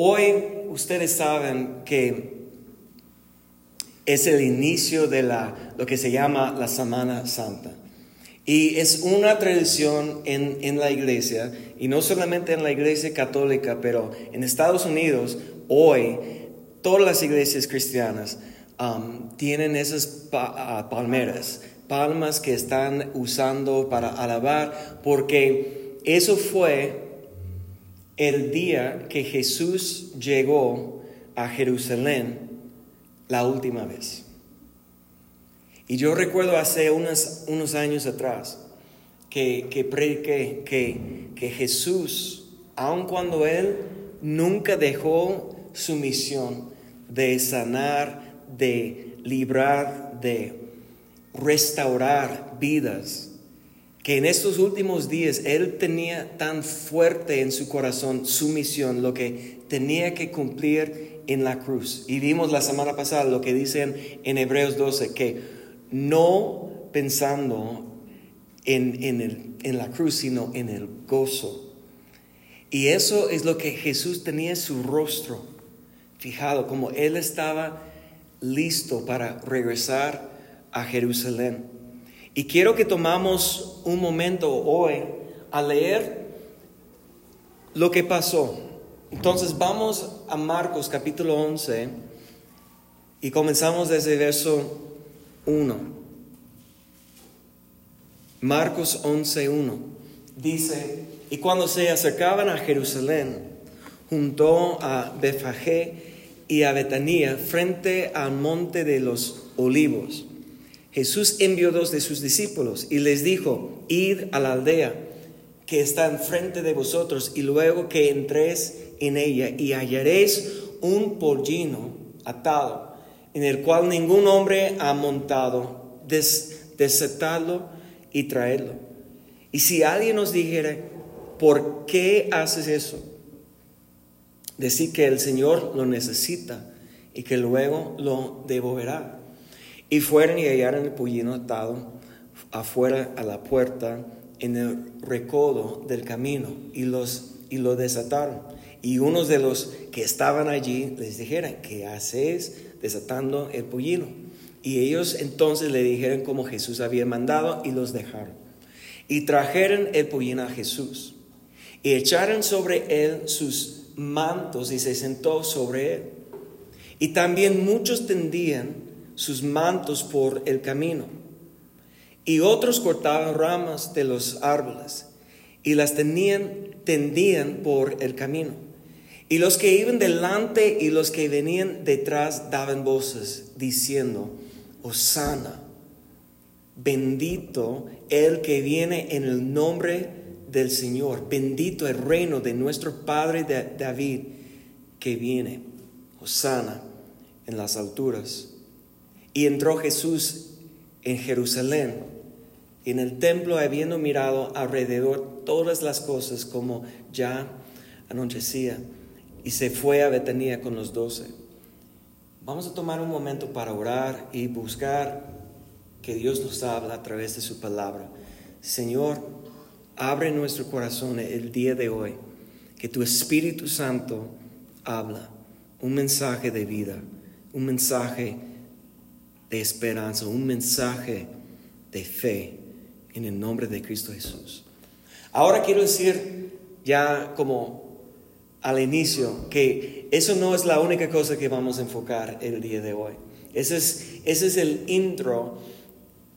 Hoy ustedes saben que es el inicio de la, lo que se llama la Semana Santa. Y es una tradición en, en, la iglesia, y no solamente en la iglesia católica, pero en Estados Unidos, hoy, todas las iglesias cristianas um, tienen esas uh, palmeras, palmas que están usando para alabar, porque eso fue el día que Jesús llegó a Jerusalén la última vez. Y yo recuerdo hace unos, años atrás que, que que, que Jesús, aun cuando Él nunca dejó su misión de sanar, de librar, de restaurar vidas, que en estos últimos días Él tenía tan fuerte en su corazón su misión, lo que tenía que cumplir en la cruz. Y vimos la semana pasada lo que dicen en Hebreos 12, que no pensando en, en, la cruz, sino en el gozo. Y eso es lo que Jesús tenía en su rostro, fijado, como Él estaba listo para regresar a Jerusalén. Y quiero que tomamos un momento hoy a leer lo que pasó. Entonces vamos a Marcos capítulo 11 y comenzamos desde verso 1. Marcos 11, 1. Dice, y cuando se acercaban a Jerusalén, junto a Befagé y a Betania, frente al monte de los olivos, Jesús envió dos de sus discípulos y les dijo, id a la aldea que está enfrente de vosotros y luego que entréis en ella y hallaréis un pollino atado en el cual ningún hombre ha montado, des, desatadlo y traedlo. Y si alguien os dijera, ¿por qué haces eso? Decir que el Señor lo necesita y que luego lo devolverá. Y fueron y hallaron el pollino atado afuera a la puerta en el recodo del camino y, los, y lo desataron. Y unos de los que estaban allí les dijeron, ¿qué haces desatando el pollino? Y ellos entonces le dijeron como Jesús había mandado y los dejaron. Y trajeron el pollino a Jesús y echaron sobre él sus mantos y se sentó sobre él. Y también muchos tendían sus mantos por el camino. Y otros cortaban ramas de los árboles y las tenían, tendían por el camino. Y los que iban delante y los que venían detrás daban voces diciendo, Osana, bendito el que viene en el nombre del Señor, bendito el reino de nuestro Padre David que viene, Osana en las alturas. Y entró Jesús en Jerusalén, en el templo habiendo mirado alrededor todas las cosas como ya anochecía, y se fue a Betania con los doce. Vamos a tomar un momento para orar y buscar que Dios nos habla a través de su palabra. Señor, abre nuestro corazón el día de hoy, que tu Espíritu Santo habla un mensaje de vida, un mensaje de esperanza, un mensaje de fe en el nombre de Cristo Jesús. Ahora quiero decir ya como al inicio que eso no es la única cosa que vamos a enfocar el día de hoy. Ese es, ese es el intro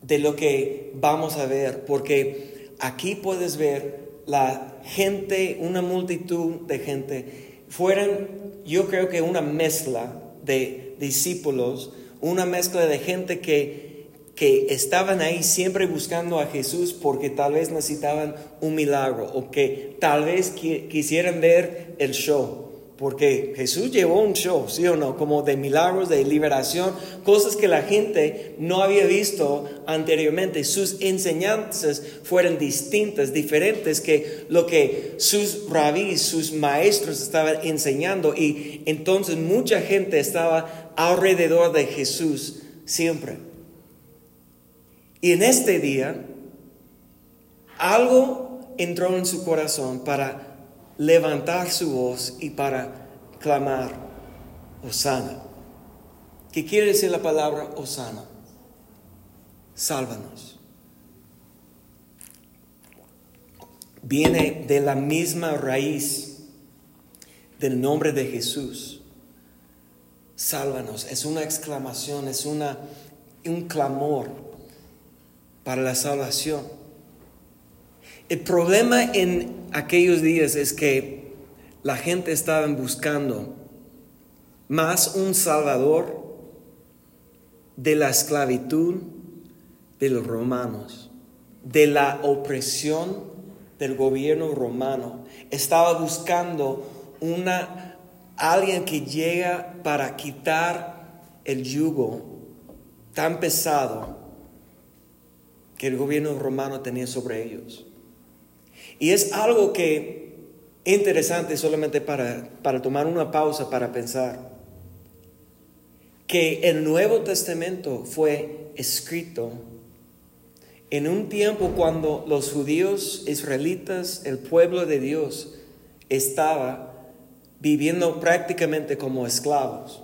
de lo que vamos a ver, porque aquí puedes ver la gente, una multitud de gente, fueron yo creo que una mezcla de discípulos, una mezcla de gente que, que estaban ahí siempre buscando a Jesús porque tal vez necesitaban un milagro o que tal vez qui quisieran ver el show. Porque Jesús llevó un show, ¿sí o no? Como de milagros, de liberación, cosas que la gente no había visto anteriormente. Sus enseñanzas fueron distintas, diferentes que lo que sus rabís, sus maestros estaban enseñando. Y entonces mucha gente estaba alrededor de Jesús siempre. Y en este día, algo entró en su corazón para levantar su voz y para clamar, Osana. ¿Qué quiere decir la palabra Osana? Sálvanos. Viene de la misma raíz del nombre de Jesús. Sálvanos. Es una exclamación, es una, un clamor para la salvación. El problema en aquellos días es que la gente estaba buscando más un salvador de la esclavitud de los romanos, de la opresión del gobierno romano. Estaba buscando una alguien que llega para quitar el yugo tan pesado que el gobierno romano tenía sobre ellos. Y es algo que interesante solamente para, para tomar una pausa para pensar que el Nuevo Testamento fue escrito en un tiempo cuando los judíos israelitas, el pueblo de Dios, estaba viviendo prácticamente como esclavos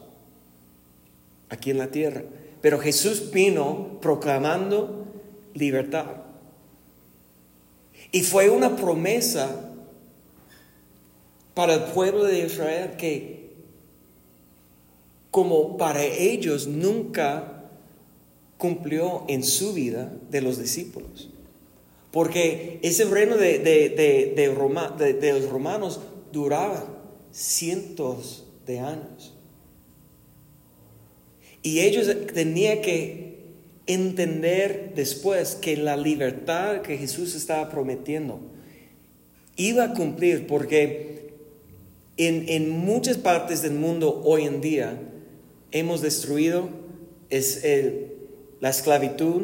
aquí en la tierra. Pero Jesús vino proclamando libertad. Y fue una promesa para el pueblo de Israel que como para ellos nunca cumplió en su vida de los discípulos. Porque ese reino de, de, los romanos duraba cientos de años. Y ellos tenían que entender después que la libertad que Jesús estaba prometiendo iba a cumplir porque en, muchas partes del mundo hoy en día hemos destruido es la esclavitud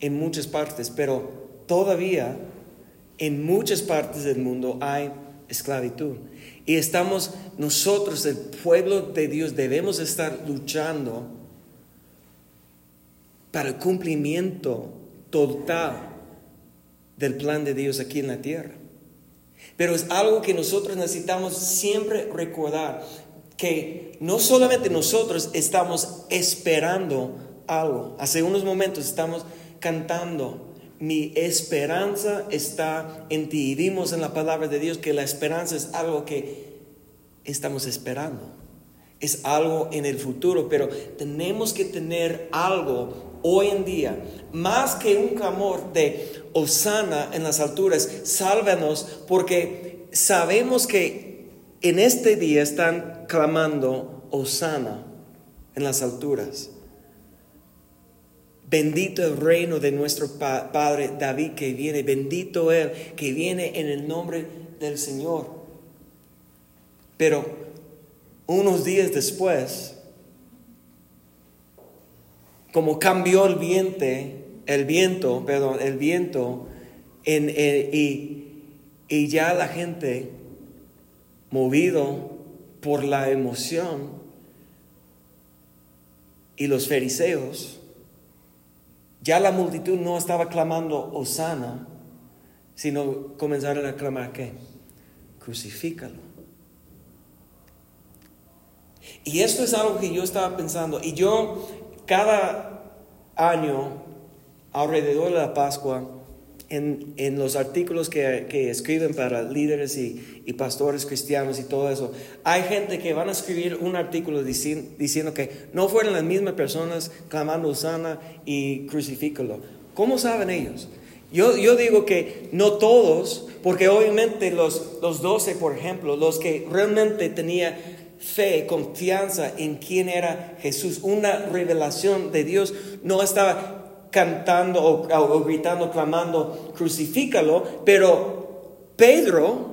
en muchas partes, pero todavía en muchas partes del mundo hay esclavitud. Y estamos nosotros, el pueblo de Dios, debemos estar luchando para el cumplimiento total del plan de Dios aquí en la tierra. Pero es algo que nosotros necesitamos siempre recordar, que no solamente nosotros estamos esperando algo, hace unos momentos estamos cantando, mi esperanza está en ti y vimos en la palabra de Dios que la esperanza es algo que estamos esperando, es algo en el futuro, pero tenemos que tener algo hoy en día, más que un clamor de Osana en las alturas, sálvanos, porque sabemos que en este día están clamando Osana en las alturas. Bendito el reino de nuestro Padre David que viene, bendito Él que viene en el nombre del Señor. Pero unos días después, como cambió el viento, el viento, perdón, el viento, en, y, ya la gente, movido por la emoción, y los fariseos, ya la multitud no estaba clamando Osana, sino comenzaron a clamar ¿qué? Crucifícalo. Y esto es algo que yo estaba pensando. Y yo cada año, alrededor de la Pascua, en, en los artículos que, que, escriben para líderes y, y, pastores cristianos y todo eso, hay gente que van a escribir un artículo diciendo, que no fueron las mismas personas clamando sana y crucifícalo. ¿Cómo saben ellos? Yo, yo digo que no todos, porque obviamente los, los 12, por ejemplo, los que realmente tenían fe, confianza en quién era Jesús, una revelación de Dios, no estaba cantando o, gritando, clamando, crucifícalo, pero Pedro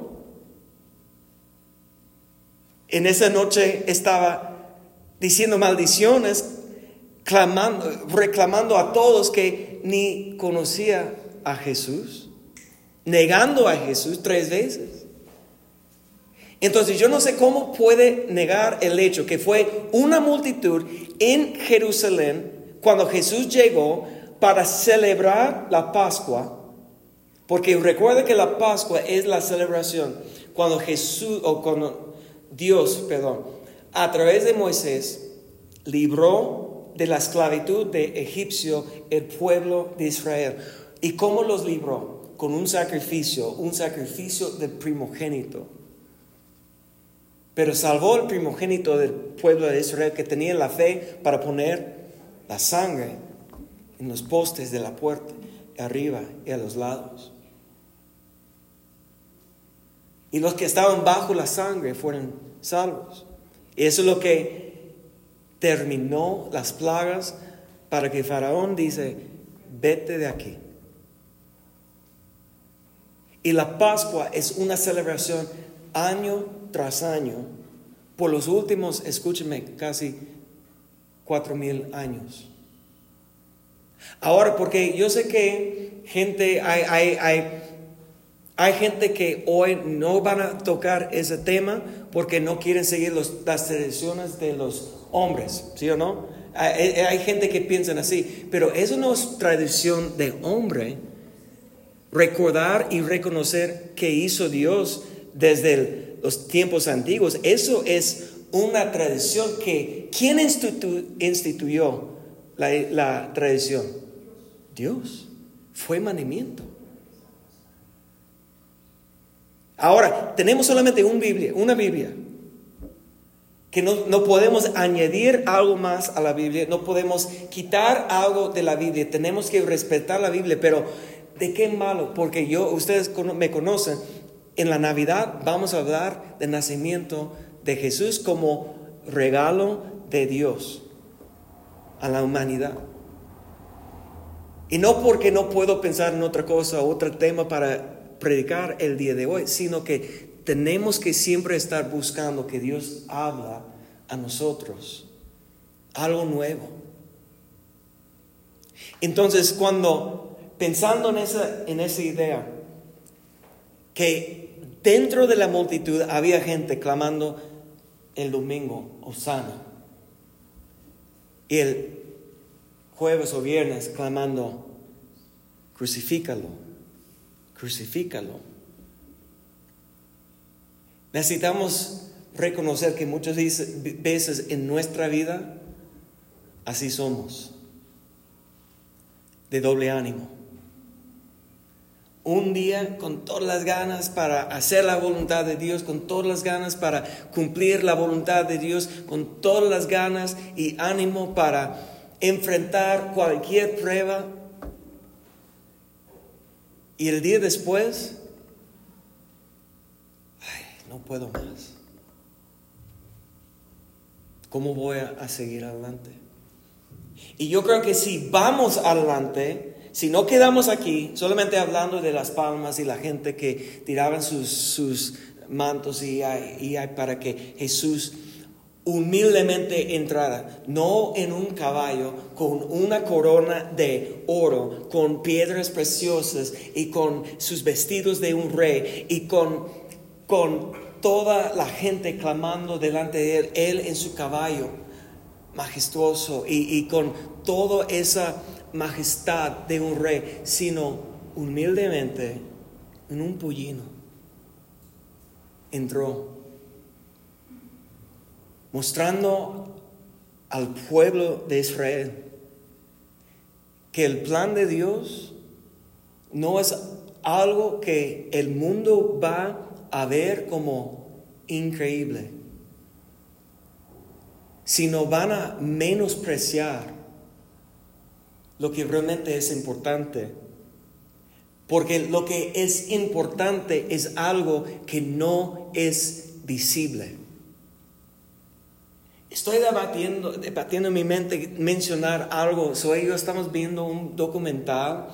en esa noche estaba diciendo maldiciones, clamando, reclamando a todos que ni conocía a Jesús, negando a Jesús tres veces. Entonces yo no sé cómo puede negar el hecho que fue una multitud en Jerusalén cuando Jesús llegó para celebrar la Pascua, porque recuerda que la Pascua es la celebración cuando Jesús o cuando Dios, perdón, a través de Moisés, libró de la esclavitud de Egipcio el pueblo de Israel. ¿Y cómo los libró? Con un sacrificio, un sacrificio del primogénito. Pero salvó el primogénito del pueblo de Israel que tenía la fe para poner la sangre en los postes de la puerta, arriba y a los lados. Y los que estaban bajo la sangre fueron salvos. Y eso es lo que terminó las plagas para que Faraón dice, vete de aquí. Y la Pascua es una celebración año tras año por los últimos, escúcheme, casi cuatro mil años. Ahora, porque yo sé que gente, hay, hay, hay, gente que hoy no van a tocar ese tema porque no quieren seguir los, las tradiciones de los hombres, ¿sí o no? Hay, hay gente que piensa así, pero eso no es tradición de hombre. Recordar y reconocer que hizo Dios desde los tiempos antiguos, eso es una tradición que, ¿quién instituyó la, tradición? Dios. Fue mandamiento. Ahora, tenemos solamente una Biblia, una Biblia. Que no, no, podemos añadir algo más a la Biblia, no podemos quitar algo de la Biblia, tenemos que respetar la Biblia, pero ¿de qué malo? Porque yo, ustedes me conocen, en la Navidad vamos a hablar del nacimiento de Jesús como regalo de Dios a la humanidad. Y no porque no puedo pensar en otra cosa, otro tema para predicar el día de hoy, sino que tenemos que siempre estar buscando que Dios habla a nosotros algo nuevo. Entonces, cuando pensando en esa, en esa idea, que dentro de la multitud había gente clamando el domingo, Osana, y el jueves o viernes clamando, crucifícalo, crucifícalo. Necesitamos reconocer que muchas veces en nuestra vida así somos, de doble ánimo. Un día con todas las ganas para hacer la voluntad de Dios, con todas las ganas para cumplir la voluntad de Dios, con todas las ganas y ánimo para enfrentar cualquier prueba y el día después, ay, no puedo más. ¿Cómo voy a, seguir adelante? Y yo creo que si vamos adelante, si no quedamos aquí solamente hablando de las palmas y la gente que tiraban sus, sus mantos y, para que Jesús humildemente entrada, no en un caballo, con una corona de oro, con piedras preciosas y con sus vestidos de un rey y con, con toda la gente clamando delante de él, él en su caballo majestuoso y, y con toda esa majestad de un rey, sino humildemente en un pollino. Entró mostrando al pueblo de Israel que el plan de Dios no es algo que el mundo va a ver como increíble, sino van a menospreciar lo que realmente es importante. Porque lo que es importante es algo que no es visible. Estoy debatiendo, debatiendo en mi mente mencionar algo. Soy yo estamos viendo un documental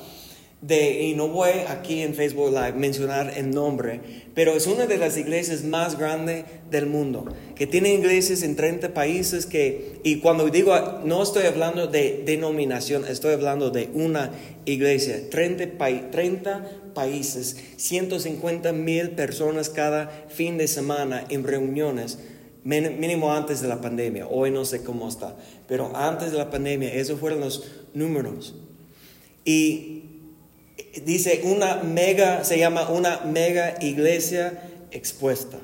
de, y no voy aquí en Facebook Live mencionar el nombre, pero es una de las iglesias más grandes del mundo, que tiene iglesias en 30 países que, y cuando digo, no estoy hablando de denominación, estoy hablando de una iglesia, 30, 30 países, 150 mil personas cada fin de semana en reuniones mínimo antes de la pandemia, hoy no sé cómo está, pero antes de la pandemia, esos fueron los números. Y dice una mega, se llama una mega iglesia expuesta.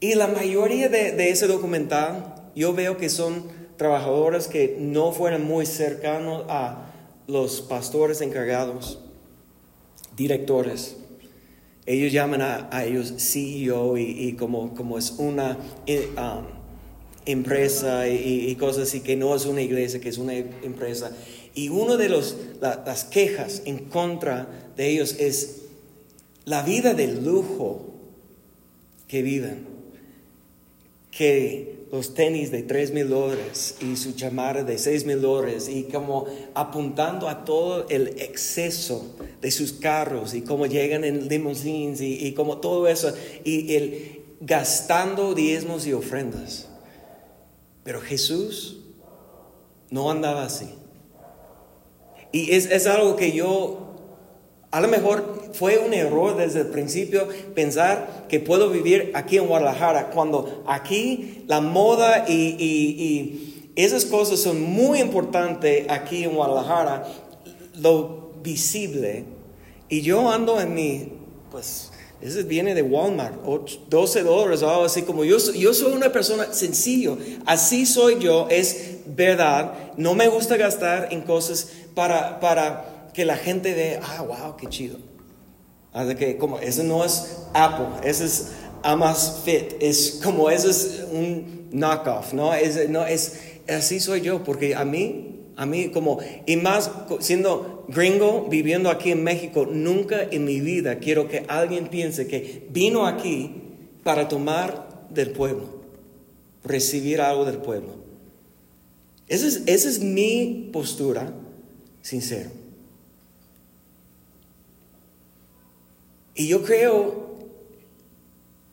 Y la mayoría de, de ese documental, yo veo que son trabajadores que no fueron muy cercanos a los pastores encargados, directores. Ellos llaman a, ellos CEO y, como, como es una eh, um, empresa y, cosas así, que no es una iglesia, que es una empresa. Y una de los, las quejas en contra de ellos es la vida de lujo que viven. Que los tenis de 3 mil dólares y su chamarra de 6 mil dólares y como apuntando a todo el exceso de sus carros y cómo llegan en limousines y, y como todo eso y el gastando diezmos y ofrendas. Pero Jesús no andaba así. Y es, es algo que yo a lo mejor fue un error desde el principio pensar que puedo vivir aquí en Guadalajara, cuando aquí la moda y, esas cosas son muy importantes aquí en Guadalajara, lo visible. Y yo ando en mi, pues, ese viene de Walmart, 12 dólares o algo así como yo, yo soy una persona sencillo, así soy yo, es verdad, no me gusta gastar en cosas para, para que la gente ve, ah, wow, qué chido. Así que como, ese no es Apple, ese es Amazfit, es como, ese es un knockoff, ¿no? Es, no es, así soy yo, porque a mí, a mí como, y más siendo gringo, viviendo aquí en México, nunca en mi vida quiero que alguien piense que vino aquí para tomar del pueblo, recibir algo del pueblo. Esa es, esa es mi postura sincero. Y yo creo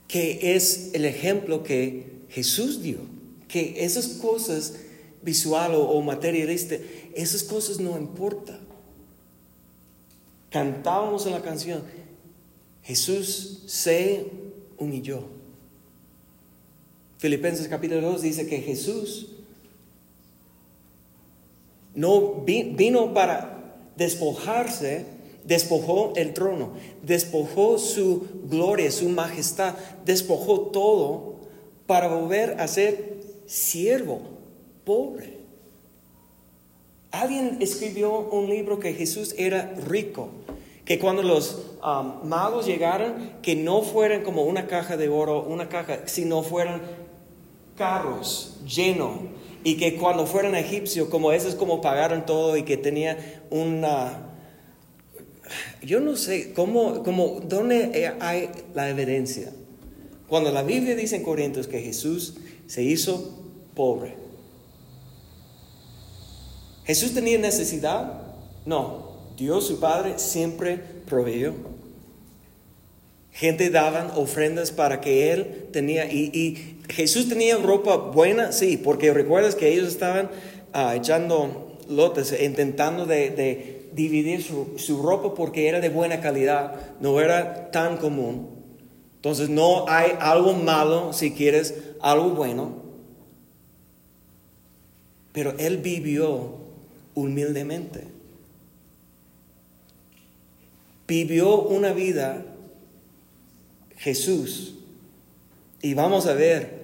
que es el ejemplo que Jesús dio, que esas cosas visual o, materialista, esas cosas no importan. Cantábamos en la canción, Jesús se humilló. Filipenses capítulo 2 dice que Jesús no vino para despojarse despojó el trono, despojó su gloria, su majestad, despojó todo para volver a ser siervo, pobre. Alguien escribió un libro que Jesús era rico, que cuando los um, magos llegaran, que no fueran como una caja de oro, una caja, sino fueran carros llenos. Y que cuando fueran a Egipcio, como esos como pagaron todo y que tenía una yo no sé cómo, cómo, dónde hay la evidencia. Cuando la Biblia dice en Corintios que Jesús se hizo pobre. ¿Jesús tenía necesidad? No. Dios su Padre siempre proveyó. Gente daban ofrendas para que Él tenía. Y, Jesús tenía ropa buena, sí, porque recuerdas que ellos estaban ah, echando lotes, intentando de dividir su, ropa porque era de buena calidad, no era tan común. Entonces no hay algo malo si quieres algo bueno. Pero él vivió humildemente. Vivió una vida Jesús. Y vamos a ver,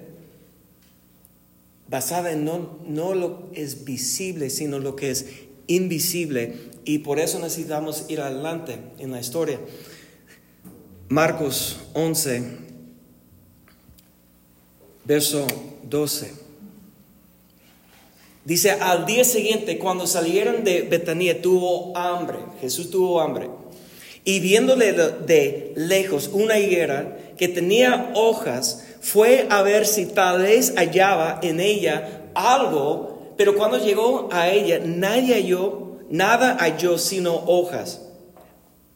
basada en no, no lo es visible, sino lo que es invisible y por eso necesitamos ir adelante en la historia. Marcos 11, verso 12. Dice, al día siguiente, cuando salieron de Betania, tuvo hambre. Jesús tuvo hambre. Y viéndole de lejos una higuera que tenía hojas, fue a ver si tal vez hallaba en ella algo, pero cuando llegó a ella, nadie halló nada halló sino hojas,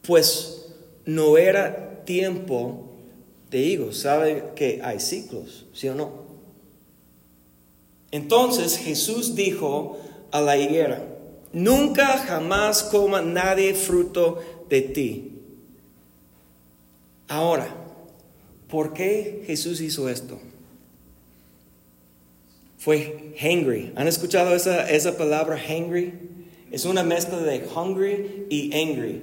pues no era tiempo de higos. ¿Sabe que hay ciclos, sí o no? Entonces Jesús dijo a la higuera, nunca jamás coma nadie fruto de ti. Ahora, ¿por qué Jesús hizo esto? Fue hungry. ¿Han escuchado esa, esa palabra hungry? Es una mezcla de hungry y angry.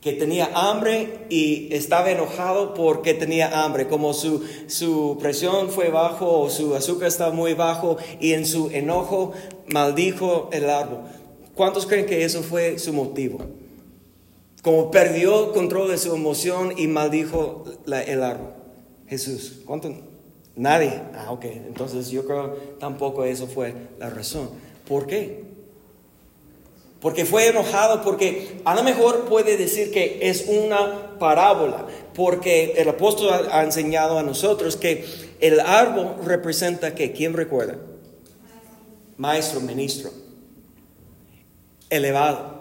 que tenía hambre y estaba enojado porque tenía hambre, como su, su presión fue bajo o su azúcar estaba muy bajo y en su enojo maldijo el árbol. ¿Cuántos creen que eso fue su motivo? Como perdió control de su emoción y maldijo el árbol. Jesús, ¿cuánto? Nadie. Ah, ok. Entonces yo creo tampoco eso fue la razón. ¿Por qué? Porque fue enojado, porque a lo mejor puede decir que es una parábola, porque el apóstol ha, enseñado a nosotros que el árbol representa que, ¿quién recuerda? Maestro, ministro elevado.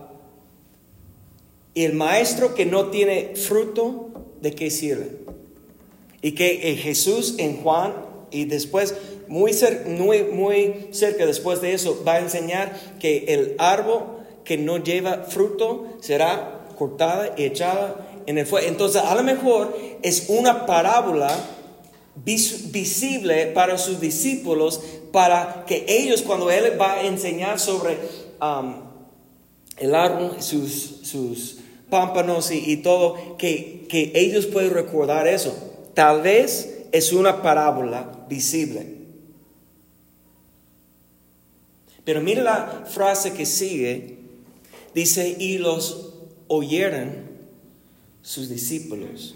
Y el maestro que no tiene fruto, ¿de qué sirve? Y que Jesús en Juan y después, muy, muy, muy cerca después de eso, va a enseñar que el árbol que no lleva fruto será cortada y echada en el fuego. Entonces, a lo mejor es una parábola visible para sus discípulos, para que ellos, cuando Él va a enseñar sobre el árbol, sus, sus pámpanos y, todo, que, que ellos pueden recordar eso. Tal vez es una parábola visible. Pero mira la frase que sigue. Dice, y los oyeron sus discípulos.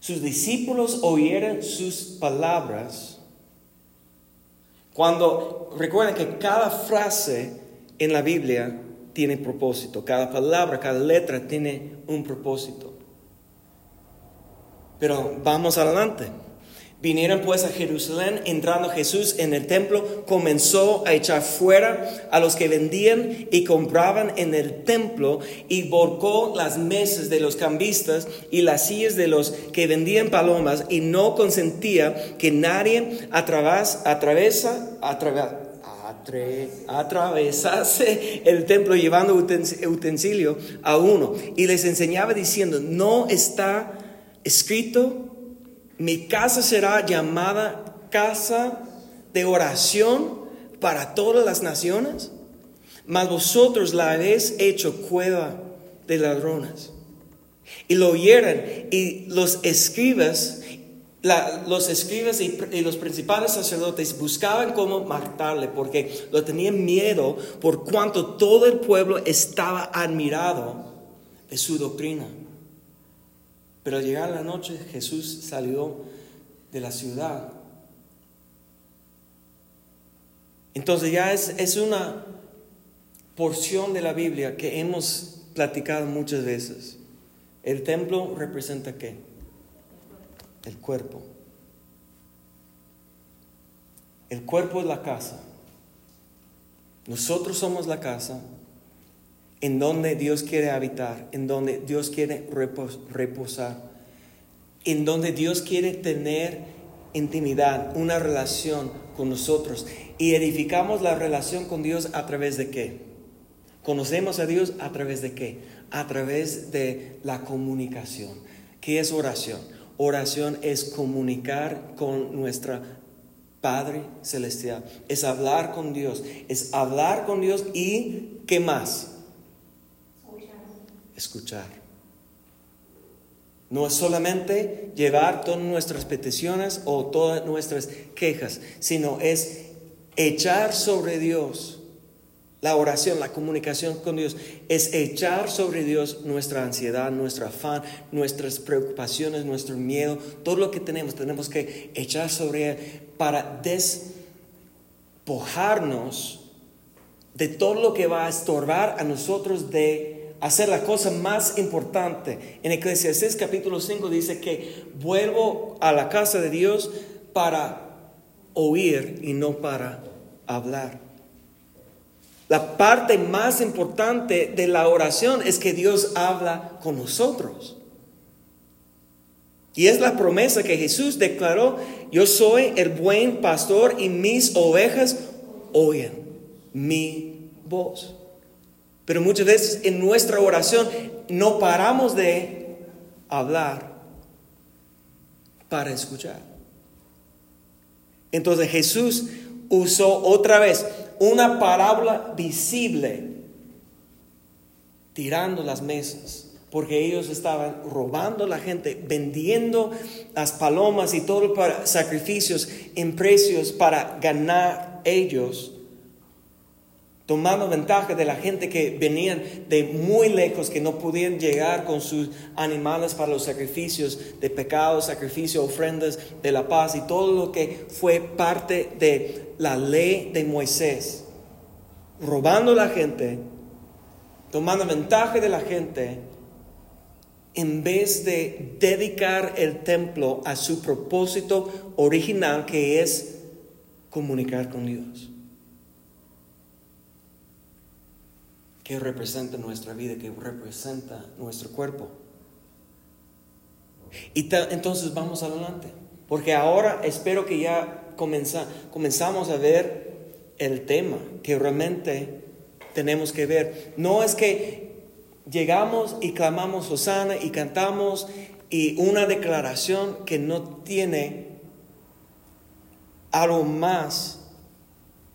Sus discípulos oyeron sus palabras. Cuando recuerden que cada frase en la Biblia tiene propósito, cada palabra, cada letra tiene un propósito. Pero vamos adelante. Vinieron pues a Jerusalén, entrando Jesús en el templo, comenzó a echar fuera a los que vendían y compraban en el templo y volcó las mesas de los cambistas y las sillas de los que vendían palomas y no consentía que nadie atravesa, atravesa, atravesase el templo llevando utensilio a uno y les enseñaba diciendo, no está escrito, mi casa será llamada casa de oración para todas las naciones, mas vosotros la habéis hecho cueva de ladrones. Y lo oyeron y los escribas los escribas y, los principales sacerdotes buscaban cómo matarle porque lo tenían miedo por cuanto todo el pueblo estaba admirado de su doctrina. Pero al llegar la noche Jesús salió de la ciudad. Entonces ya es, es una porción de la Biblia que hemos platicado muchas veces. El templo representa qué? El cuerpo. El cuerpo es la casa. Nosotros somos la casa en donde Dios quiere habitar, en donde Dios quiere reposar, en donde Dios quiere tener intimidad, una relación con nosotros. Y edificamos la relación con Dios a través de qué? Conocemos a Dios a través de qué? A través de la comunicación. ¿Qué es oración? Oración es comunicar con nuestra Padre Celestial, es hablar con Dios, es hablar con Dios y ¿qué más? Escuchar. No es solamente llevar todas nuestras peticiones o todas nuestras quejas, sino es echar sobre Dios la oración, la comunicación con Dios es echar sobre Dios nuestra ansiedad, nuestro afán, nuestras preocupaciones, nuestro miedo, todo lo que tenemos, tenemos que echar sobre Él para despojarnos de todo lo que va a estorbar a nosotros de hacer la cosa más importante. En Eclesiastés capítulo 5 dice que vuelvo a la casa de Dios para oír y no para hablar. La parte más importante de la oración es que Dios habla con nosotros. Y es la promesa que Jesús declaró, yo soy el buen pastor y mis ovejas oyen mi voz. Pero muchas veces en nuestra oración no paramos de hablar para escuchar. Entonces Jesús usó otra vez una parábola visible, tirando las mesas, porque ellos estaban robando a la gente, vendiendo las palomas y todo para sacrificios en precios para ganar ellos, tomando ventaja de la gente que venían de muy lejos, que no podían llegar con sus animales para los sacrificios de pecados, sacrificios, ofrendas de la paz y todo lo que fue parte de la ley de Moisés, robando a la gente, tomando ventaja de la gente en vez de dedicar el templo a su propósito original que es comunicar con Dios. Que representa nuestra vida, que representa nuestro cuerpo. Y entonces vamos adelante, porque ahora espero que ya comenzamos a ver el tema que realmente tenemos que ver. No es que llegamos y clamamos Osana y cantamos y una declaración que no tiene algo más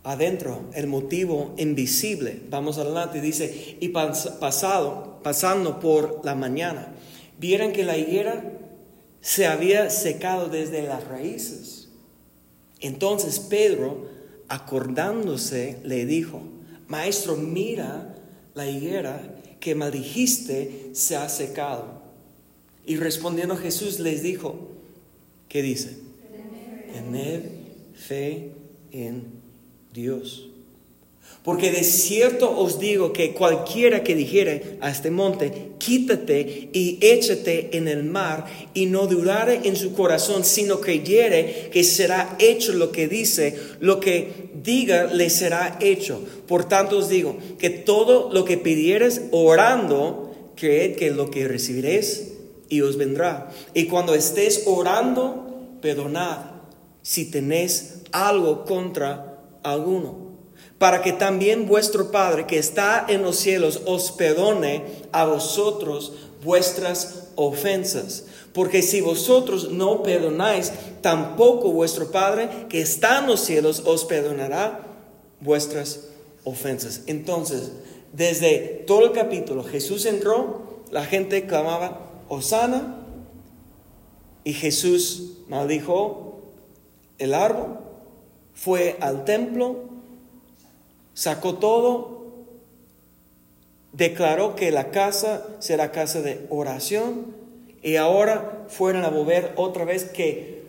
adentro, el motivo invisible. Vamos adelante, dice, y pasado, pasando por la mañana, vieron que la higuera se había secado desde las raíces. Entonces Pedro, acordándose, le dijo, Maestro, mira la higuera que maldijiste se ha secado. Y respondiendo Jesús les dijo, ¿qué dice? Tener fe en Dios. Porque de cierto os digo que cualquiera que dijere a este monte, quítate y échate en el mar, y no dudare en su corazón, sino creyere que será hecho lo que dice, lo que diga le será hecho. Por tanto os digo que todo lo que pidieres orando, creed que lo que recibiréis y os vendrá. Y cuando estés orando, perdonad si tenéis algo contra alguno para que también vuestro Padre que está en los cielos os perdone a vosotros vuestras ofensas. Porque si vosotros no perdonáis, tampoco vuestro Padre que está en los cielos os perdonará vuestras ofensas. Entonces, desde todo el capítulo, Jesús entró, la gente clamaba, Osana, y Jesús maldijo el árbol, fue al templo, sacó todo, declaró que la casa será casa de oración y ahora fueron a volver otra vez que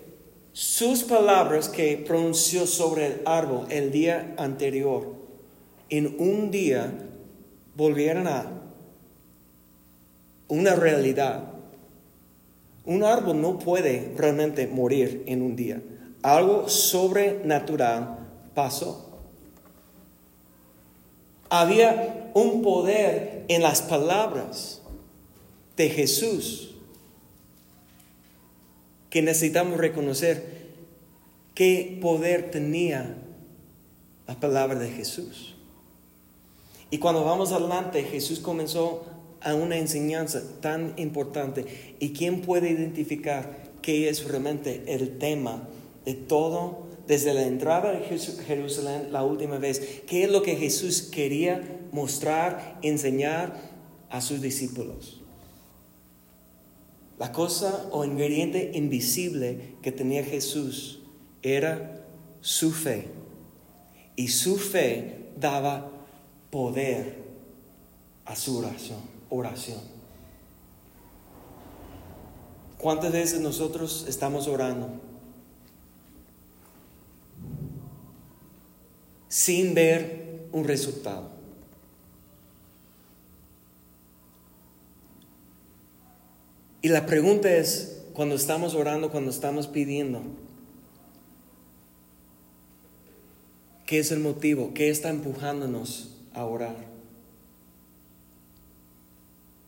sus palabras que pronunció sobre el árbol el día anterior, en un día volvieron a una realidad. Un árbol no puede realmente morir en un día. Algo sobrenatural pasó. Había un poder en las palabras de Jesús que necesitamos reconocer qué poder tenía la palabra de Jesús. Y cuando vamos adelante, Jesús comenzó a una enseñanza tan importante. ¿Y quién puede identificar qué es realmente el tema de todo desde la entrada de Jerusalén la última vez, qué es lo que Jesús quería mostrar, enseñar a sus discípulos. La cosa o ingrediente invisible que tenía Jesús era su fe. Y su fe daba poder a su oración. oración. ¿Cuántas veces nosotros estamos orando? Sin ver un resultado. Y la pregunta es, cuando estamos orando, cuando estamos pidiendo, ¿qué es el motivo? ¿Qué está empujándonos a orar?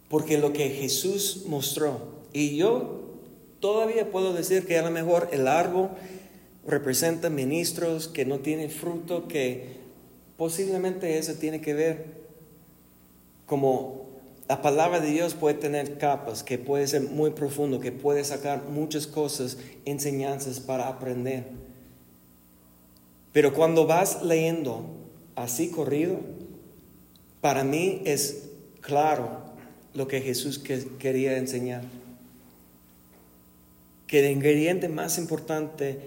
Porque lo que Jesús mostró, y yo todavía puedo decir que a lo mejor el árbol representa ministros que no tienen fruto, que posiblemente eso tiene que ver como la palabra de Dios puede tener capas, que puede ser muy profundo, que puede sacar muchas cosas, enseñanzas para aprender. Pero cuando vas leyendo así corrido, para mí es claro lo que Jesús quería enseñar. Que el ingrediente más importante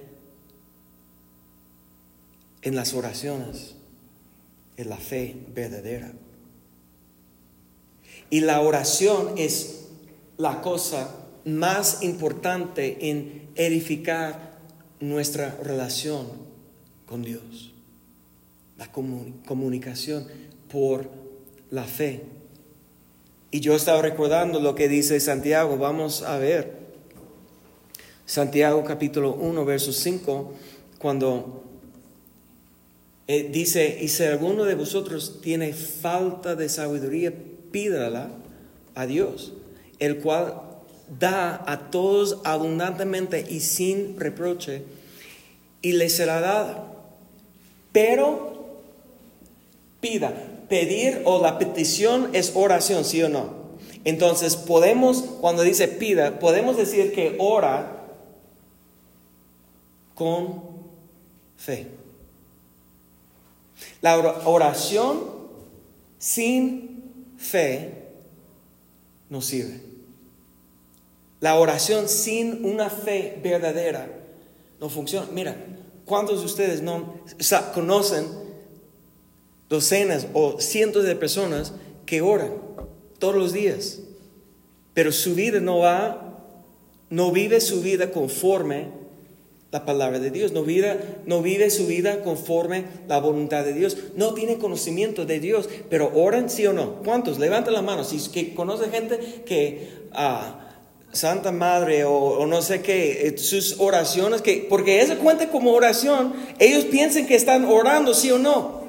en las oraciones es la fe verdadera. Y la oración es la cosa más importante en edificar nuestra relación con Dios. La comunicación por la fe. Y yo estaba recordando lo que dice Santiago. Vamos a ver. Santiago capítulo 1, verso 5, cuando eh, dice, y si alguno de vosotros tiene falta de sabiduría, pídala a Dios, el cual da a todos abundantemente y sin reproche, y le será dada. Pero pida, pedir o la petición es oración, sí o no. Entonces podemos, cuando dice pida, podemos decir que ora con fe. La oración sin fe no sirve. La oración sin una fe verdadera no funciona. Mira, ¿cuántos de ustedes no conocen docenas o cientos de personas que oran todos los días? Pero su vida no va, no vive su vida conforme la palabra de Dios, no no vive su vida conforme la voluntad de Dios, no tiene conocimiento de Dios, pero oran sí o no. ¿Cuántos? Levanten la mano. Si que conoce gente que ah, Santa Madre o, no sé qué, eh, sus oraciones, que, porque eso cuenta como oración, ellos piensan que están orando sí o no.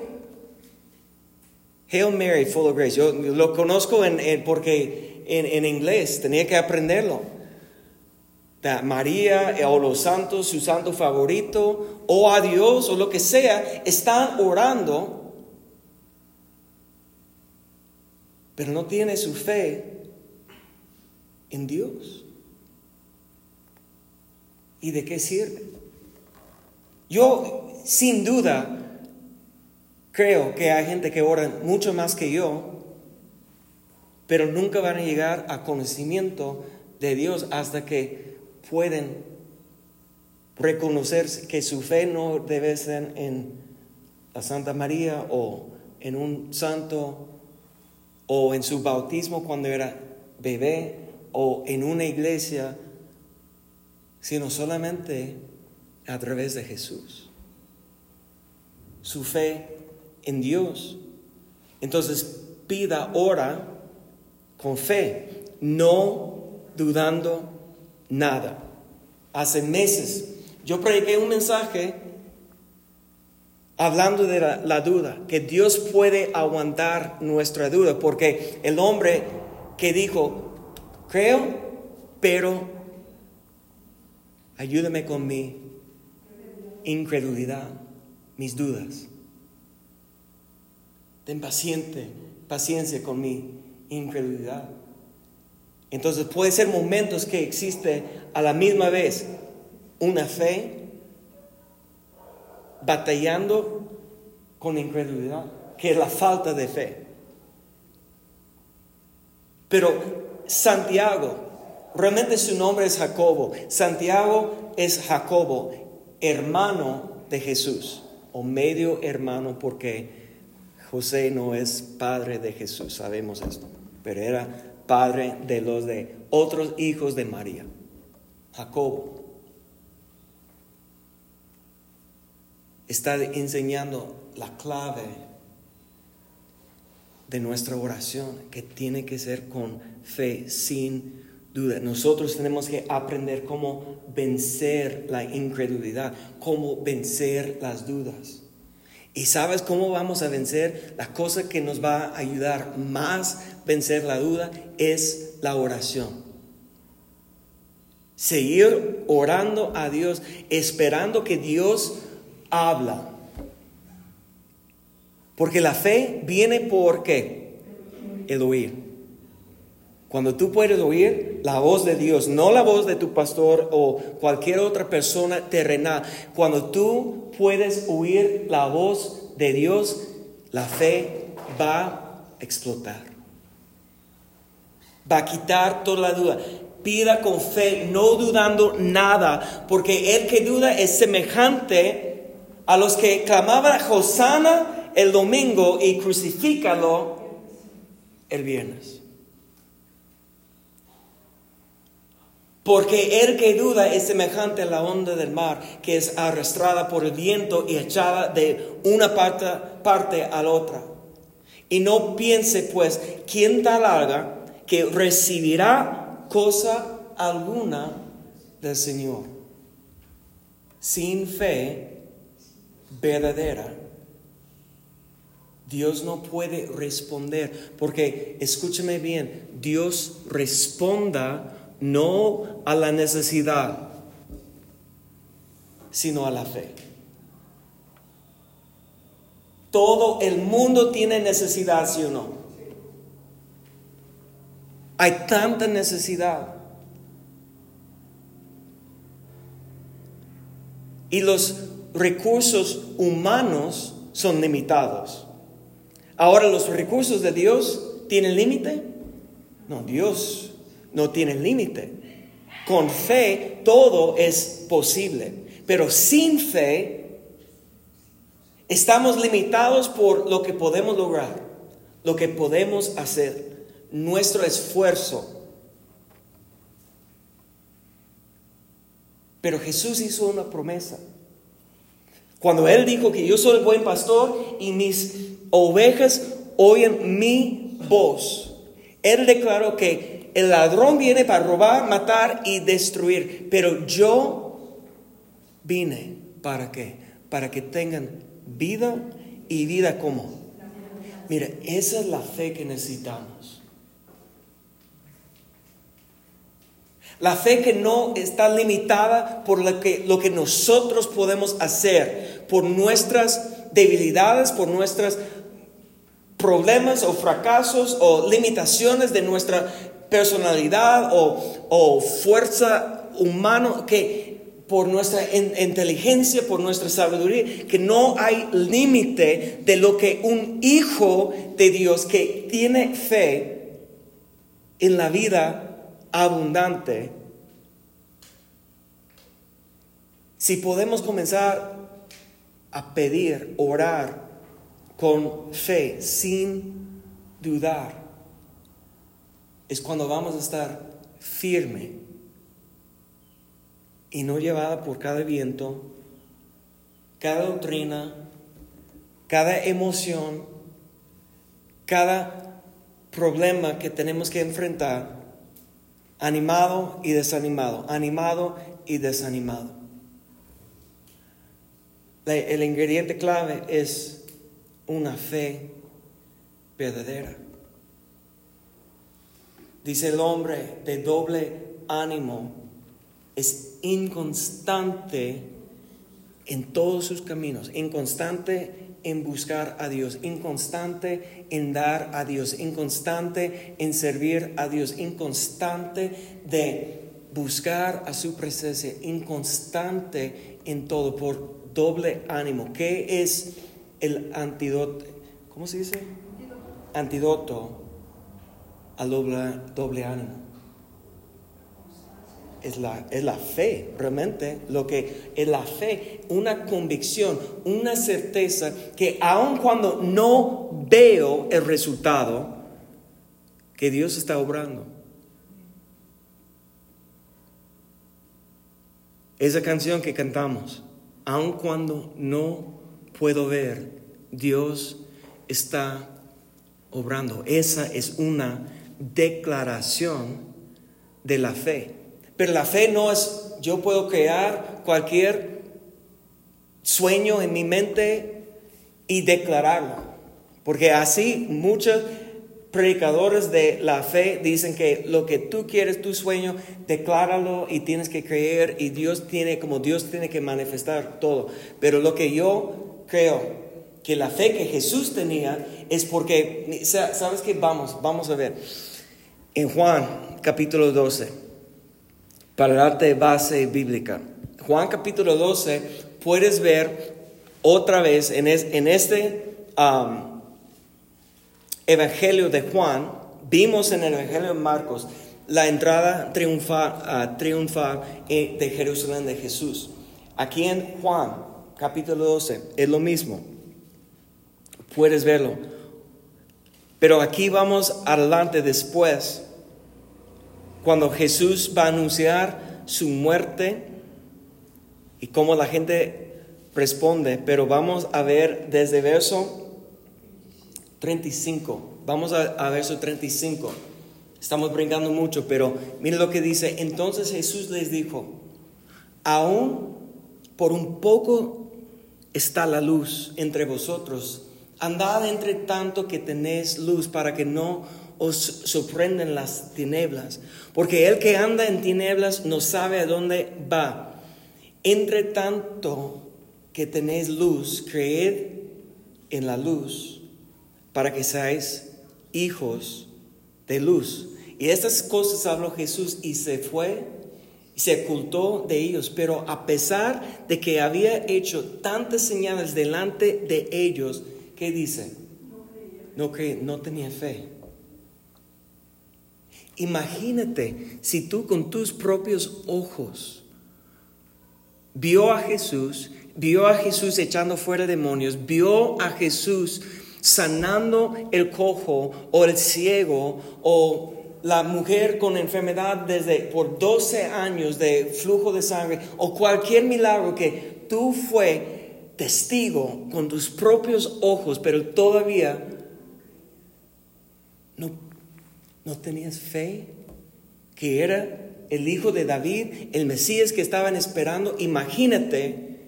Hail Mary, full of grace. Yo lo conozco en, porque en inglés, tenía que aprenderlo. María o los santos, su santo favorito, o a Dios o lo que sea, están orando, pero no tiene su fe en Dios. ¿Y de qué sirve? Yo, sin duda, creo que hay gente que ora mucho más que yo, pero nunca van a llegar a conocimiento de Dios hasta que pueden reconocer que su fe no debe ser en la Santa María o en un santo o en su bautismo cuando era bebé o en una iglesia, sino solamente a través de Jesús. Su fe en Dios. Entonces pida, ora con fe, no dudando nada. Hace meses yo prediqué un mensaje hablando de la, duda, que Dios puede aguantar nuestra duda, porque el hombre que dijo, creo, pero ayúdame con mi incredulidad, mis dudas. Ten paciente, paciencia con mi incredulidad. Entonces puede ser momentos que existe a la misma vez una fe batallando con incredulidad, que es la falta de fe. Pero Santiago, realmente su nombre es Jacobo. Santiago es Jacobo, hermano de Jesús, o medio hermano porque José no es padre de Jesús, sabemos esto, pero era padre de los de otros hijos de María, Jacobo. Está enseñando la clave de nuestra oración, que tiene que ser con fe, sin duda. Nosotros tenemos que aprender cómo vencer la incredulidad, cómo vencer las dudas. ¿Y sabes cómo vamos a vencer? La cosa que nos va a ayudar más vencer la duda es la oración. Seguir orando a Dios, esperando que Dios habla. Porque la fe viene por qué? El oír. Cuando tú puedes oír la voz de Dios, no la voz de tu pastor o cualquier otra persona terrenal, cuando tú puedes oír la voz de Dios, la fe va a explotar. Va a quitar toda la duda. Pida con fe, no dudando nada, porque el que duda es semejante a los que clamaban a Hosanna el domingo y crucifícalo el viernes. Porque el que duda es semejante a la onda del mar, que es arrastrada por el viento y echada de una parte, parte a la otra. Y no piense pues, ¿quién tal larga que recibirá cosa alguna del Señor? Sin fe verdadera. Dios no puede responder, porque escúcheme bien, Dios responda no a la necesidad, sino a la fe. Todo el mundo tiene necesidad, ¿sí o no? Hay tanta necesidad. Y los recursos humanos son limitados. Ahora, ¿los recursos de Dios tienen límite? No, Dios no tiene límite. Con fe todo es posible, pero sin fe estamos limitados por lo que podemos lograr, lo que podemos hacer, nuestro esfuerzo. Pero Jesús hizo una promesa. Cuando Él dijo que yo soy el buen pastor y mis ovejas oyen mi voz, Él declaró que el ladrón viene para robar, matar y destruir, pero yo vine para qué? Para que tengan vida y vida como. Mire, esa es la fe que necesitamos. La fe que no está limitada por lo que, lo que nosotros podemos hacer, por nuestras debilidades, por nuestros problemas o fracasos o limitaciones de nuestra personalidad o, fuerza humana que por nuestra inteligencia, por nuestra sabiduría, que no hay límite de lo que un hijo de Dios que tiene fe en la vida abundante, si podemos comenzar a pedir, orar con fe, sin dudar, es cuando vamos a estar firme y no llevada por cada viento, cada doctrina, cada emoción, cada problema que tenemos que enfrentar, animado y desanimado, animado y desanimado. El ingrediente clave es una fe verdadera. Dice el hombre de doble ánimo, es inconstante en todos sus caminos, inconstante en buscar a Dios, inconstante en dar a Dios, inconstante en servir a Dios, inconstante de buscar a su presencia, inconstante en todo, por doble ánimo. ¿Qué es el antídoto? ¿Cómo se dice? Antídoto al doble, doble ánimo. Es la, es la fe, realmente, lo que es la fe, una convicción, una certeza que aun cuando no veo el resultado, que Dios está obrando. Esa canción que cantamos, aun cuando no puedo ver, Dios está obrando. Esa es una declaración de la fe. Pero la fe no es, yo puedo crear cualquier sueño en mi mente y declararlo. Porque así muchos predicadores de la fe dicen que lo que tú quieres, tu sueño, decláralo y tienes que creer y Dios tiene, como Dios tiene que manifestar todo. Pero lo que yo creo que la fe que Jesús tenía es porque, ¿sabes qué? Vamos, vamos a ver. En Juan capítulo 12, para darte base bíblica. Juan capítulo 12, puedes ver otra vez en, este um, Evangelio de Juan, Vimos en el Evangelio de Marcos la entrada triunfal, ah, triunfal eh, de Jerusalén de Jesús. Aquí en Juan, capítulo 12, es lo mismo. Puedes verlo. Pero aquí vamos adelante después, cuando Jesús va a anunciar su muerte y cómo la gente responde. Pero vamos a ver desde verso 35. Vamos a, a verso 35. Estamos brincando mucho, pero miren lo que dice. Entonces Jesús les dijo, aún por un poco está la luz entre vosotros. Andad entre tanto que tenéis luz para que no os sorprenden las tinieblas. Porque el que anda en tinieblas no sabe a dónde va. Entre tanto que tenéis luz, creed en la luz para que seáis hijos de luz. Y estas cosas habló Jesús y se fue y se ocultó de ellos. Pero a pesar de que había hecho tantas señales delante de ellos, ¿qué dice? No, que no tenía fe. Imagínate si tú con tus propios ojos vio a Jesús, vio a Jesús echando fuera demonios, vio a Jesús sanando el cojo o el ciego o la mujer con enfermedad desde por 12 años de flujo de sangre o cualquier milagro que tú fue testigo con tus propios ojos, pero todavía no, no tenías fe que era el hijo de David, el Mesías que estaban esperando. Imagínate,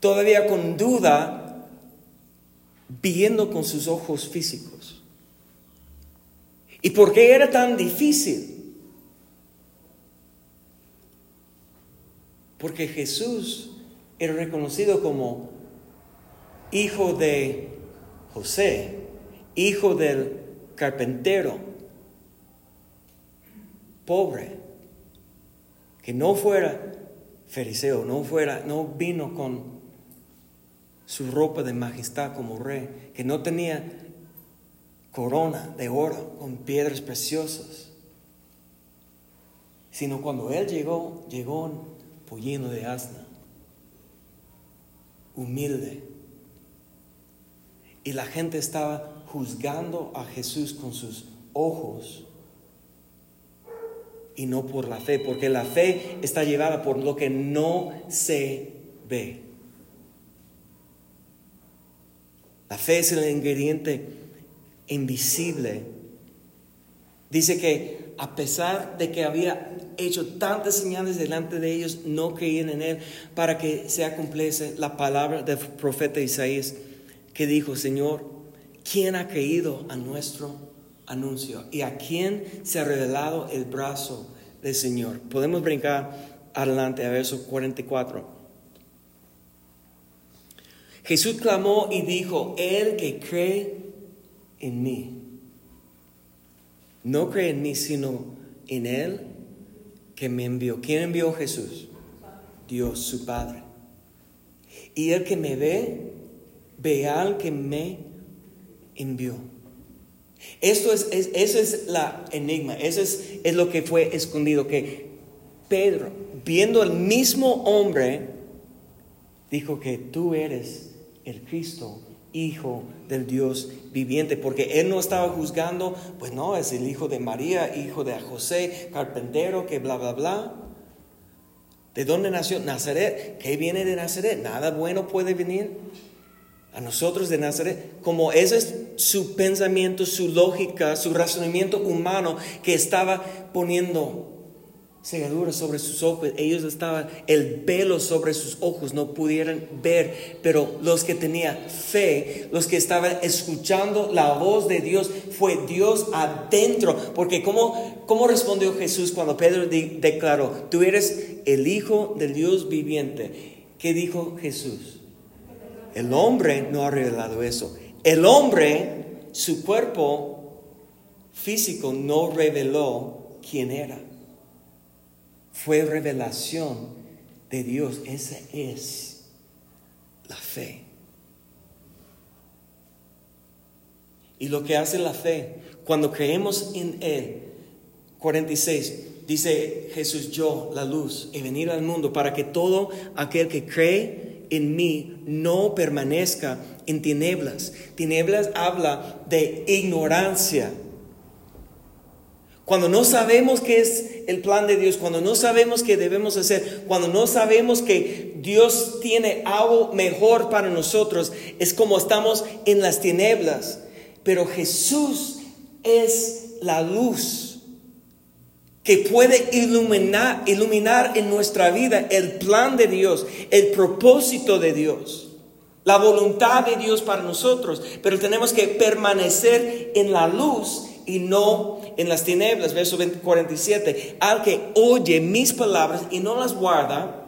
todavía con duda, viendo con sus ojos físicos. ¿Y por qué era tan difícil? Porque Jesús era reconocido como hijo de José, hijo del carpintero, pobre, que no fuera fariseo, no fuera, no vino con su ropa de majestad como rey, que no tenía corona de oro con piedras preciosas, sino cuando él llegó, llegó pollino de asna, humilde. Y la gente estaba juzgando a Jesús con sus ojos y no por la fe, porque la fe está llevada por lo que no se ve. La fe es el ingrediente invisible. Dice que a pesar de que había hecho tantas señales delante de ellos, no creían en él para que se cumpliese la palabra del profeta Isaías que dijo, Señor, ¿quién ha creído a nuestro anuncio? ¿Y a quién se ha revelado el brazo del Señor? Podemos brincar adelante a verso 44. Jesús clamó y dijo, el que cree en mí, no cree en mí, sino en Él que me envió. ¿Quién envió Jesús? Dios, su Padre. Y el que me ve, ve al que me envió. Esto es, es, eso es la enigma, eso es, es lo que fue escondido, que Pedro, viendo al mismo hombre, dijo que tú eres el Cristo, Hijo del Dios viviente, porque Él no estaba juzgando, pues no, es el hijo de María, hijo de José, carpintero, que bla, bla, bla. ¿De dónde nació? Nazaret. ¿Qué viene de Nazaret? Nada bueno puede venir a nosotros de Nazaret. Como ese es su pensamiento, su lógica, su razonamiento humano que estaba poniendo cegadura sobre sus ojos, ellos estaban, el velo sobre sus ojos, no pudieran ver, pero los que tenían fe, los que estaban escuchando la voz de Dios, fue Dios adentro, porque ¿cómo, cómo respondió Jesús cuando Pedro declaró, tú eres el Hijo del Dios viviente? ¿Qué dijo Jesús? El hombre no ha revelado eso. El hombre, su cuerpo físico no reveló quién era fue revelación de Dios. Esa es la fe. Y lo que hace la fe, cuando creemos en Él, 46, dice Jesús, yo, la luz, he venido al mundo para que todo aquel que cree en mí no permanezca en tinieblas. Tinieblas habla de ignorancia. Cuando no sabemos qué es el plan de Dios, cuando no sabemos qué debemos hacer, cuando no sabemos que Dios tiene algo mejor para nosotros, es como estamos en las tinieblas. Pero Jesús es la luz que puede iluminar, iluminar en nuestra vida el plan de Dios, el propósito de Dios, la voluntad de Dios para nosotros. Pero tenemos que permanecer en la luz y no en las tinieblas. Verso 47. Al que oye mis palabras y no las guarda,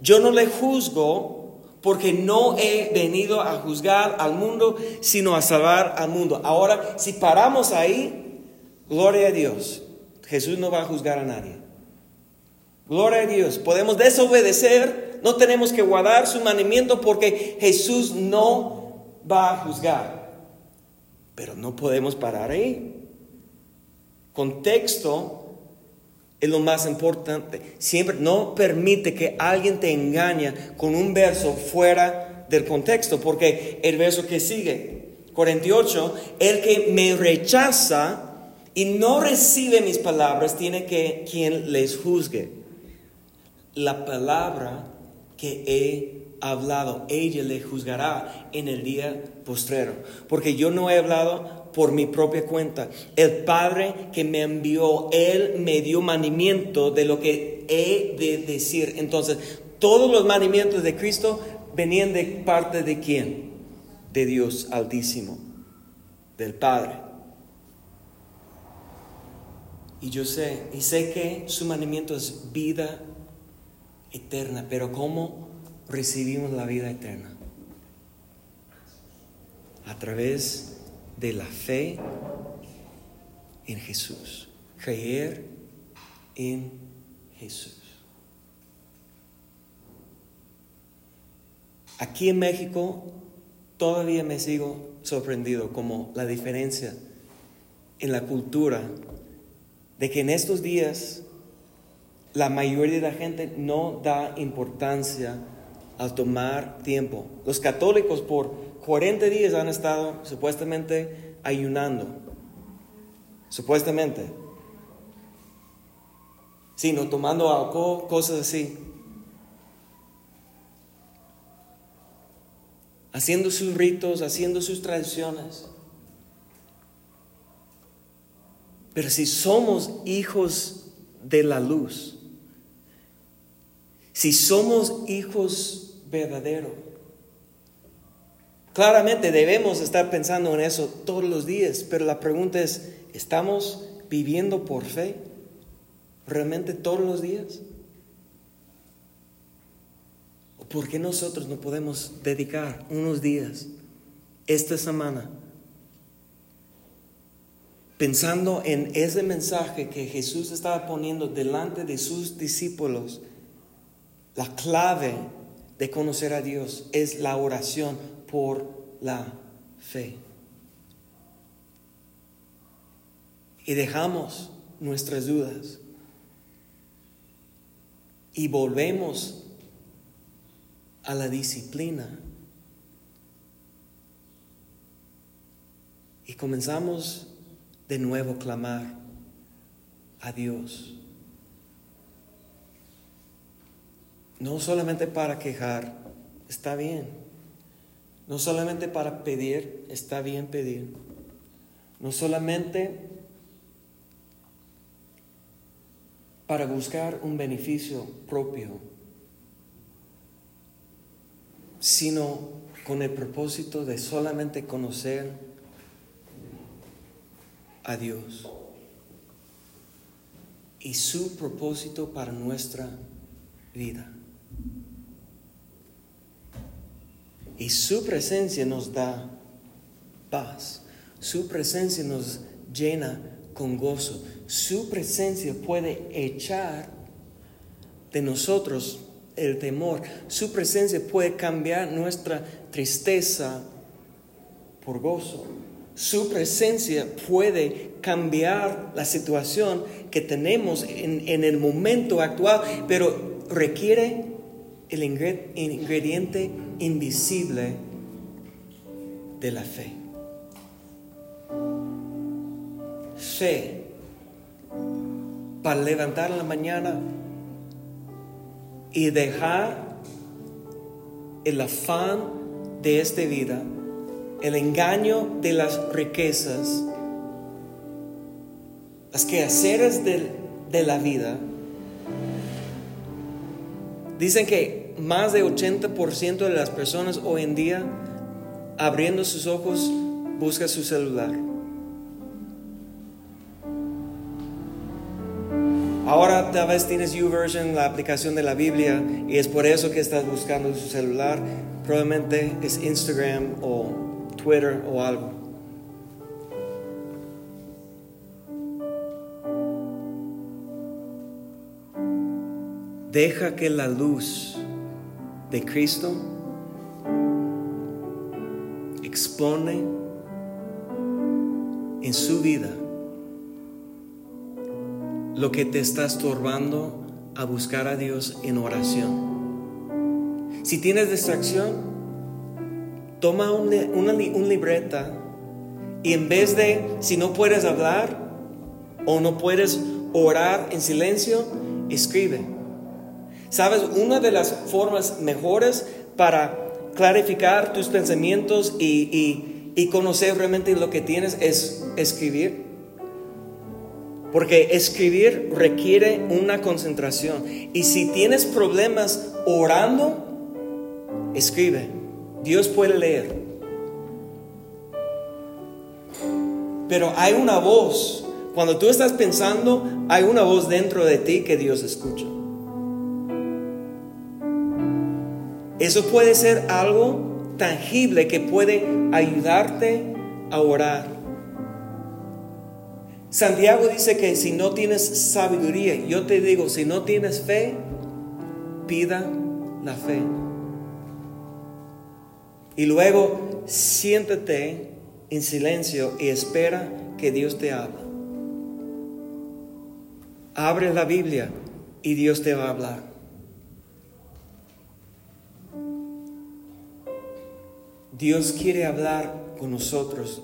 yo no le juzgo porque no he venido a juzgar al mundo, sino a salvar al mundo. Ahora, si paramos ahí, gloria a Dios. Jesús no va a juzgar a nadie. Gloria a Dios. Podemos desobedecer, no tenemos que guardar su mandamiento porque Jesús no va a juzgar. Pero no podemos parar ahí. Contexto es lo más importante. Siempre no permite que alguien te engañe con un verso fuera del contexto, porque el verso que sigue, 48, el que me rechaza y no recibe mis palabras, tiene que quien les juzgue. La palabra que he hablado, ella le juzgará en el día postrero. Porque yo no he hablado por mi propia cuenta. El Padre que me envió, Él me dio manimiento de lo que he de decir. Entonces, todos los manimientos de Cristo venían de parte de quién? De Dios Altísimo, del Padre. Y yo sé, y sé que su mandamiento es vida eterna, pero ¿cómo recibimos la vida eterna? A través de la fe en Jesús, creer en Jesús. Aquí en México todavía me sigo sorprendido como la diferencia en la cultura de que en estos días la mayoría de la gente no da importancia al tomar tiempo. Los católicos por 40 días han estado supuestamente ayunando. Supuestamente. Sí, no tomando alcohol, cosas así. Haciendo sus ritos, haciendo sus tradiciones. Pero si somos hijos de la luz, si somos hijos verdaderos, claramente debemos estar pensando en eso todos los días, pero la pregunta es, ¿estamos viviendo por fe realmente todos los días? ¿Por qué nosotros no podemos dedicar unos días esta semana pensando en ese mensaje que Jesús estaba poniendo delante de sus discípulos, la clave de conocer a Dios es la oración por la fe. Y dejamos nuestras dudas y volvemos a la disciplina. Y comenzamos de nuevo clamar a Dios. No solamente para quejar, está bien. No solamente para pedir, está bien pedir. No solamente para buscar un beneficio propio, sino con el propósito de solamente conocer a Dios y su propósito para nuestra vida. Y su presencia nos da paz. Su presencia nos llena con gozo. Su presencia puede echar de nosotros el temor. Su presencia puede cambiar nuestra tristeza por gozo. su presencia puede cambiar la situación que tenemos en, en el momento actual, pero requiere el ingrediente invisible de la fe. Fe para levantar la mañana y dejar el afán de esta vida, el engaño de las riquezas, las quehaceres de, de la vida. Dicen que más de 80% de las personas hoy en día, abriendo sus ojos, busca su celular. Ahora tal vez tienes YouVersion, la aplicación de la Biblia, y es por eso que estás buscando su celular. Probablemente es Instagram o Twitter o algo. Deja que la luz de Cristo expone en su vida lo que te está estorbando a buscar a Dios en oración. Si tienes distracción, toma una, libreta y en vez de, si no puedes hablar o no puedes orar en silencio, escribe. Sabes, una de las formas mejores para clarificar tus pensamientos y, conocer realmente lo que tienes es escribir. Porque escribir requiere una concentración. Y si tienes problemas orando, escribe. Dios puede leer. Pero hay una voz. Cuando tú estás pensando, hay una voz dentro de ti que Dios escucha. Eso puede ser algo tangible que puede ayudarte a orar. Santiago dice que si no tienes sabiduría, yo te digo, si no tienes fe, pida la fe. Y luego siéntate en silencio y espera que Dios te hable. Abre la Biblia y Dios te va a hablar. Dios quiere hablar con nosotros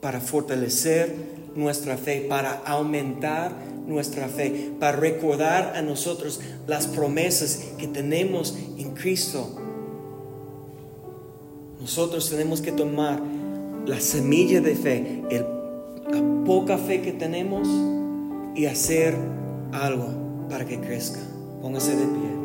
para fortalecer nuestra fe, para aumentar nuestra fe, para recordar a nosotros las promesas que tenemos en Cristo. Nosotros tenemos que tomar la semilla de fe, la poca fe que tenemos y hacer algo para que crezca. Póngase de pie.